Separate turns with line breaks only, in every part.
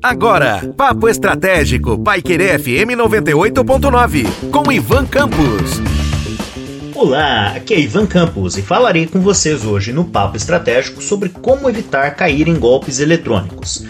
Agora, Papo Estratégico, Paiquerê FM 98.9, com Ivan Campos.
Olá, aqui é Ivan Campos e falarei com vocês hoje no Papo Estratégico sobre como evitar cair em golpes eletrônicos.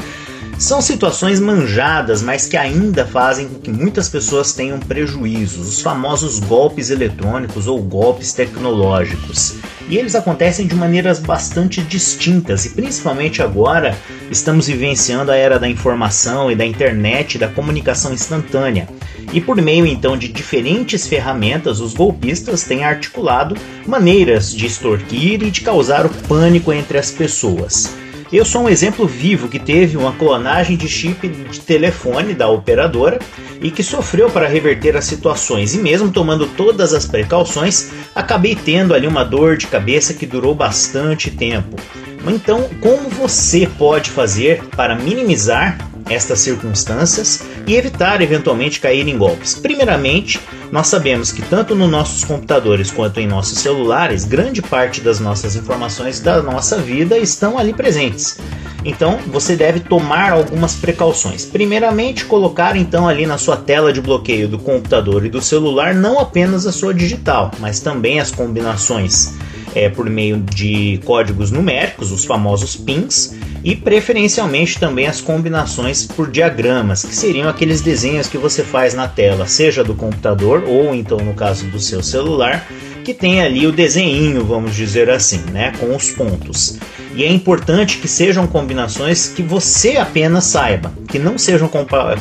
São situações manjadas, mas que ainda fazem com que muitas pessoas tenham prejuízos, os famosos golpes eletrônicos ou golpes tecnológicos. E eles acontecem de maneiras bastante distintas, e principalmente agora estamos vivenciando a era da informação e da internet, da comunicação instantânea. E por meio então de diferentes ferramentas, os golpistas têm articulado maneiras de extorquir e de causar o pânico entre as pessoas. Eu sou um exemplo vivo que teve uma clonagem de chip de telefone da operadora e que sofreu para reverter as situações, e mesmo tomando todas as precauções, acabei tendo ali uma dor de cabeça que durou bastante tempo. Então, como você pode fazer para minimizar estas circunstâncias e evitar eventualmente cair em golpes. Primeiramente, nós sabemos que tanto nos nossos computadores quanto em nossos celulares, grande parte das nossas informações da nossa vida estão ali presentes. Então, você deve tomar algumas precauções. Primeiramente, colocar então ali na sua tela de bloqueio do computador e do celular não apenas a sua digital, mas também as combinações é, por meio de códigos numéricos, os famosos pins, e preferencialmente também as combinações por diagramas, que seriam aqueles desenhos que você faz na tela, seja do computador ou então no caso do seu celular, que tem ali o desenho, vamos dizer assim, né, com os pontos. E é importante que sejam combinações que você apenas saiba, que não sejam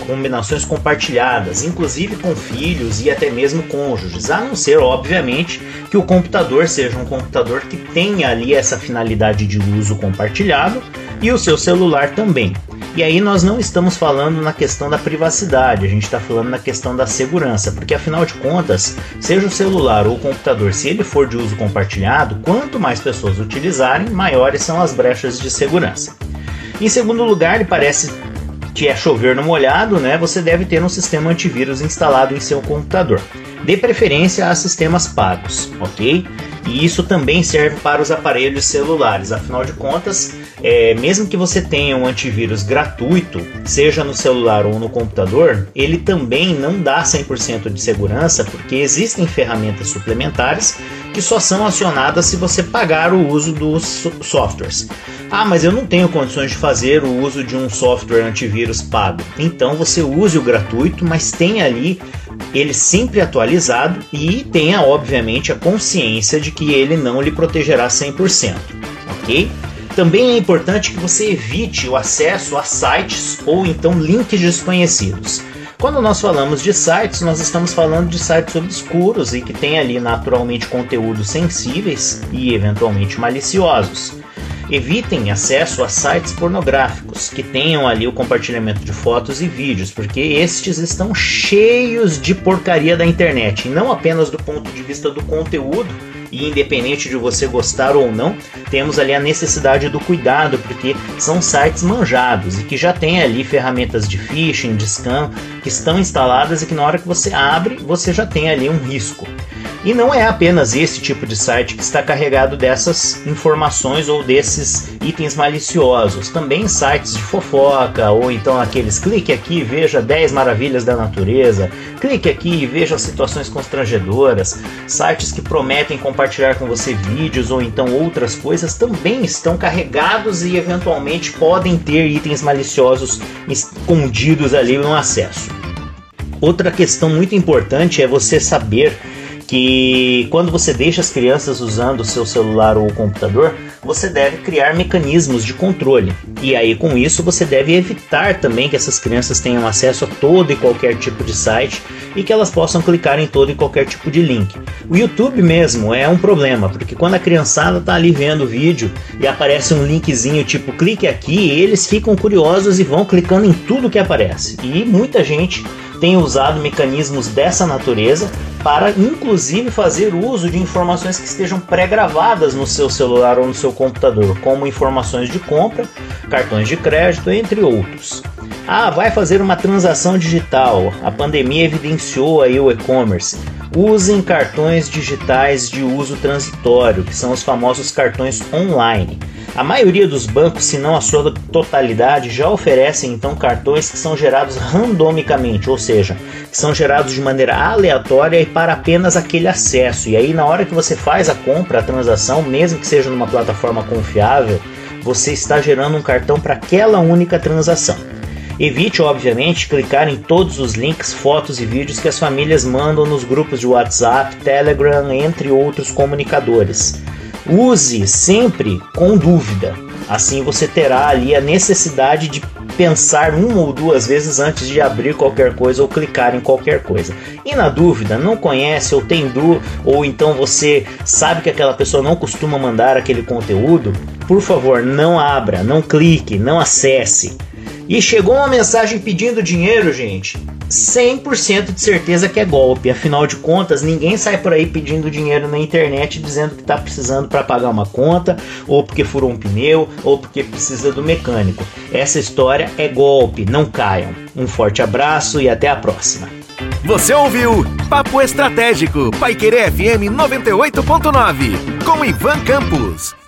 combinações compartilhadas, inclusive com filhos e até mesmo cônjuges, a não ser, obviamente, que o computador seja um computador que tenha ali essa finalidade de uso compartilhado e o seu celular também. E aí nós não estamos falando na questão da privacidade, a gente está falando na questão da segurança, porque afinal de contas, seja o celular ou o computador, se ele for de uso compartilhado, quanto mais pessoas utilizarem, maiores as brechas de segurança. Em segundo lugar, parece que é chover no molhado, né? Você deve ter um sistema antivírus instalado em seu computador. Dê preferência a sistemas pagos, ok? E isso também serve para os aparelhos celulares. Afinal de contas, é, mesmo que você tenha um antivírus gratuito, seja no celular ou no computador, ele também não dá 100% de segurança, porque existem ferramentas suplementares que só são acionadas se você pagar o uso dos softwares. Ah, mas eu não tenho condições de fazer o uso de um software antivírus pago. Então você use o gratuito, mas tenha ali ele sempre atualizado e tenha, obviamente, a consciência de que ele não lhe protegerá 100%, ok? Também é importante que você evite o acesso a sites ou então links desconhecidos. Quando nós falamos de sites, nós estamos falando de sites obscuros e que tem ali naturalmente conteúdos sensíveis e eventualmente maliciosos. Evitem acesso a sites pornográficos que tenham ali o compartilhamento de fotos e vídeos, porque estes estão cheios de porcaria da internet, e não apenas do ponto de vista do conteúdo, e independente de você gostar ou não, temos ali a necessidade do cuidado, porque são sites manjados e que já tem ali ferramentas de phishing, de scam, que estão instaladas e que na hora que você abre, você já tem ali um risco. E não é apenas esse tipo de site que está carregado dessas informações ou desses itens maliciosos. Também sites de fofoca, ou então aqueles clique aqui e veja 10 maravilhas da natureza, clique aqui e veja situações constrangedoras, sites que prometem compartilhar com você vídeos ou então outras coisas também estão carregados e eventualmente podem ter itens maliciosos escondidos ali no acesso. Outra questão muito importante é você saber que quando você deixa as crianças usando o seu celular ou o computador, você deve criar mecanismos de controle. E aí com isso você deve evitar também que essas crianças tenham acesso a todo e qualquer tipo de site e que elas possam clicar em todo e qualquer tipo de link. O YouTube mesmo é um problema, porque quando a criançada está ali vendo o vídeo e aparece um linkzinho tipo clique aqui, eles ficam curiosos e vão clicando em tudo que aparece. E muita gente tem usado mecanismos dessa natureza para inclusive fazer uso de informações que estejam pré-gravadas no seu celular ou no seu computador, como informações de compra, cartões de crédito, entre outros. Ah, vai fazer uma transação digital. A pandemia evidenciou aí o e-commerce. Usem cartões digitais de uso transitório, que são os famosos cartões online. A maioria dos bancos, se não a sua totalidade, já oferecem então cartões que são gerados randomicamente, ou seja, que são gerados de maneira aleatória e para apenas aquele acesso. E aí, na hora que você faz a compra, a transação, mesmo que seja numa plataforma confiável, você está gerando um cartão para aquela única transação. Evite, obviamente, clicar em todos os links, fotos e vídeos que as famílias mandam nos grupos de WhatsApp, Telegram, entre outros comunicadores. Use sempre com dúvida. Assim você terá ali a necessidade de pensar uma ou duas vezes antes de abrir qualquer coisa ou clicar em qualquer coisa. E na dúvida, não conhece ou tem dúvida, ou então você sabe que aquela pessoa não costuma mandar aquele conteúdo, por favor, não abra, não clique, não acesse. E chegou uma mensagem pedindo dinheiro, gente. 100% de certeza que é golpe. Afinal de contas, ninguém sai por aí pedindo dinheiro na internet dizendo que está precisando para pagar uma conta, ou porque furou um pneu, ou porque precisa do mecânico. Essa história é golpe, não caiam. Um forte abraço e até a próxima.
Você ouviu Papo Estratégico, Paiquerê FM 98.9, com Ivan Campos.